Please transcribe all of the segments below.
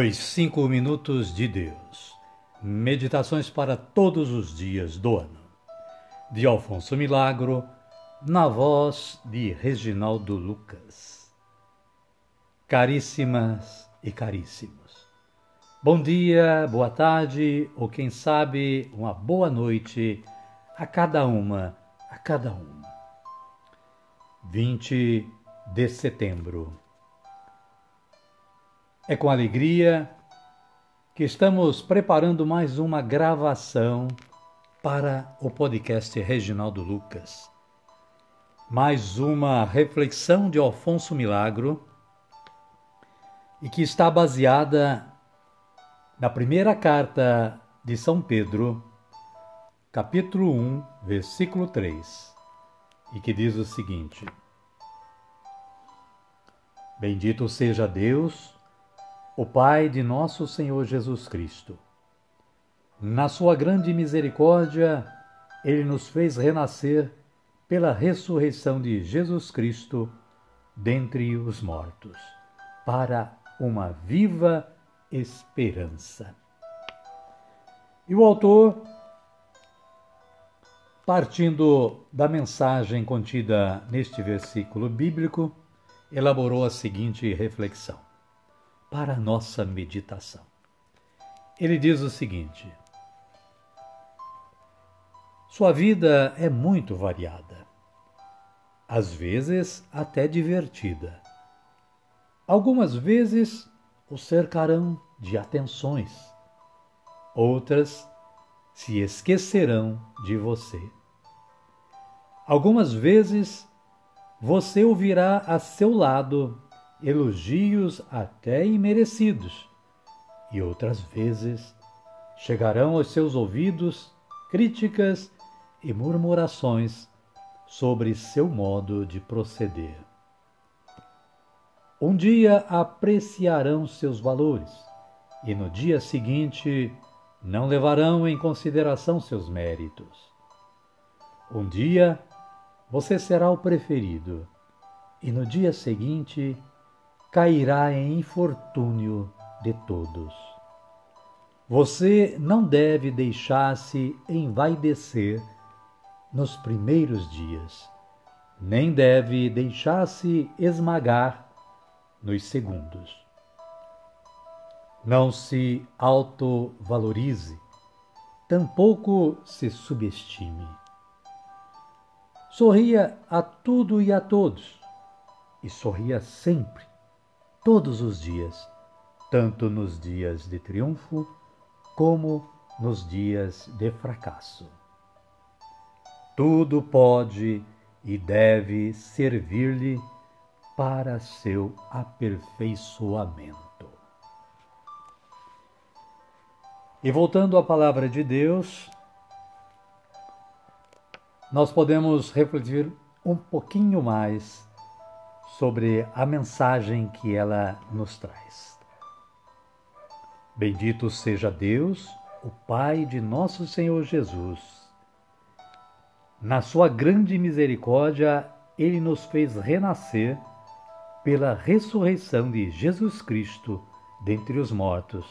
Os Cinco Minutos de Deus. Meditações para todos os dias do ano. De Alfonso Milagro, na voz de Reginaldo Lucas. Caríssimas e caríssimos. Bom dia, boa tarde ou quem sabe uma boa noite a cada uma, a cada um. 20 de setembro é com alegria que estamos preparando mais uma gravação para o podcast Reginaldo Lucas. Mais uma reflexão de Alfonso Milagro e que está baseada na primeira carta de São Pedro, capítulo 1, versículo 3, e que diz o seguinte: Bendito seja Deus o Pai de nosso Senhor Jesus Cristo. Na sua grande misericórdia, ele nos fez renascer pela ressurreição de Jesus Cristo dentre os mortos, para uma viva esperança. E o autor, partindo da mensagem contida neste versículo bíblico, elaborou a seguinte reflexão para a nossa meditação. Ele diz o seguinte: Sua vida é muito variada, às vezes até divertida. Algumas vezes o cercarão de atenções, outras se esquecerão de você. Algumas vezes você ouvirá a seu lado elogios até imerecidos, e outras vezes chegarão aos seus ouvidos críticas e murmurações sobre seu modo de proceder. Um dia apreciarão seus valores e no dia seguinte não levarão em consideração seus méritos. Um dia você será o preferido e no dia seguinte cairá em infortúnio de todos. Você não deve deixar-se envaidecer nos primeiros dias, nem deve deixar-se esmagar nos segundos. Não se autovalorize, tampouco se subestime. Sorria a tudo e a todos, e sorria sempre todos os dias, tanto nos dias de triunfo como nos dias de fracasso. Tudo pode e deve servir-lhe para seu aperfeiçoamento. E voltando à palavra de Deus, nós podemos refletir um pouquinho mais sobre a mensagem que ela nos traz. Bendito seja Deus, o Pai de nosso Senhor Jesus. Na sua grande misericórdia, ele nos fez renascer pela ressurreição de Jesus Cristo dentre os mortos,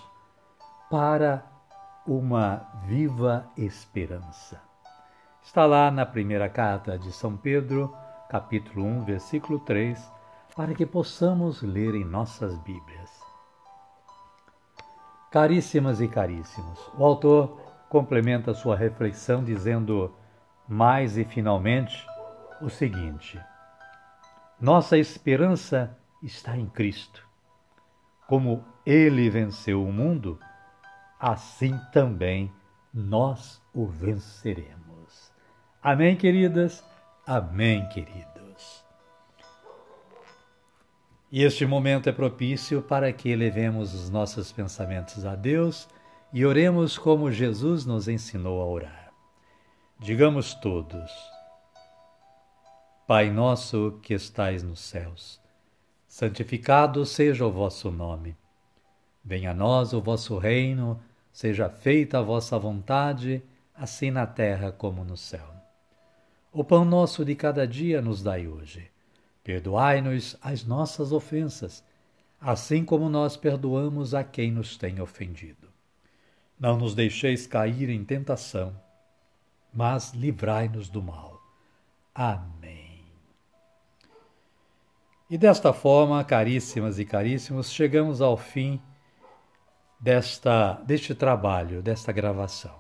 para uma viva esperança. Está lá na primeira carta de São Pedro, capítulo 1, versículo 3, para que possamos ler em nossas Bíblias. Caríssimas e caríssimos, o autor complementa sua reflexão dizendo mais e finalmente o seguinte: Nossa esperança está em Cristo. Como ele venceu o mundo, assim também nós o venceremos. Amém, queridas? Amém, queridos. E este momento é propício para que elevemos os nossos pensamentos a Deus e oremos como Jesus nos ensinou a orar. Digamos todos: Pai nosso que estais nos céus, santificado seja o vosso nome. Venha a nós o vosso reino, seja feita a vossa vontade, assim na terra como no céu. O pão nosso de cada dia nos dai hoje Perdoai-nos as nossas ofensas, assim como nós perdoamos a quem nos tem ofendido. Não nos deixeis cair em tentação, mas livrai-nos do mal. Amém. E desta forma, caríssimas e caríssimos, chegamos ao fim desta, deste trabalho, desta gravação.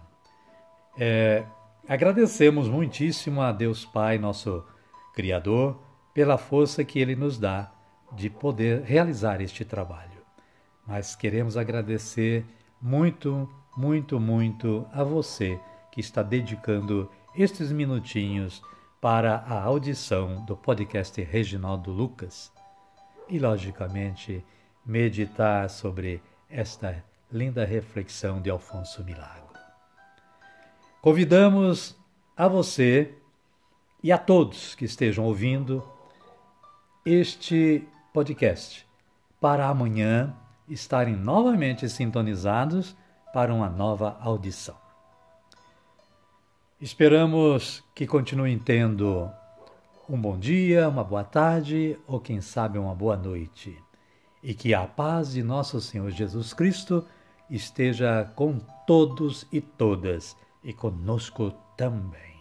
É, agradecemos muitíssimo a Deus Pai, nosso Criador, pela força que Ele nos dá de poder realizar este trabalho. Mas queremos agradecer muito, muito, muito a você que está dedicando estes minutinhos para a audição do podcast Reginaldo Lucas e, logicamente, meditar sobre esta linda reflexão de Alfonso Milagro. Convidamos a você e a todos que estejam ouvindo este podcast para amanhã estarem novamente sintonizados para uma nova audição. Esperamos que continuem tendo um bom dia, uma boa tarde ou, quem sabe, uma boa noite. E que a paz de nosso Senhor Jesus Cristo esteja com todos e todas e conosco também.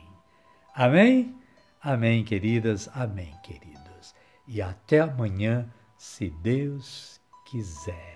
Amém? Amém, queridas, amém, queridos e até amanhã, se Deus quiser.